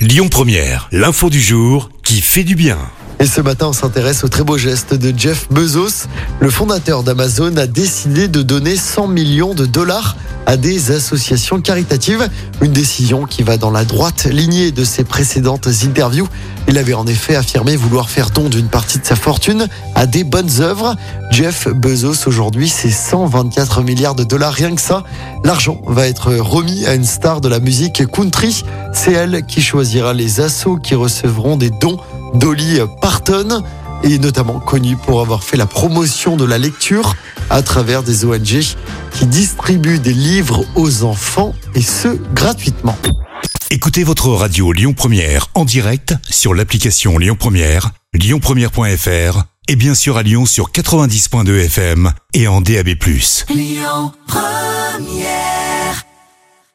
Lyon Première, l'info du jour qui fait du bien. Et ce matin, on s'intéresse au très beau geste de Jeff Bezos. Le fondateur d'Amazon a décidé de donner 100 millions de dollars à des associations caritatives. Une décision qui va dans la droite lignée de ses précédentes interviews. Il avait en effet affirmé vouloir faire don d'une partie de sa fortune à des bonnes œuvres. Jeff Bezos, aujourd'hui, c'est 124 milliards de dollars, rien que ça. L'argent va être remis à une star de la musique country. C'est elle qui choisira les assos qui recevront des dons Dolly Parton est notamment connue pour avoir fait la promotion de la lecture à travers des ONG qui distribuent des livres aux enfants et ce gratuitement. Écoutez votre radio Lyon Première en direct sur l'application Lyon Première, lyonpremière.fr et bien sûr à Lyon sur 90.2 FM et en DAB+. Lyon Première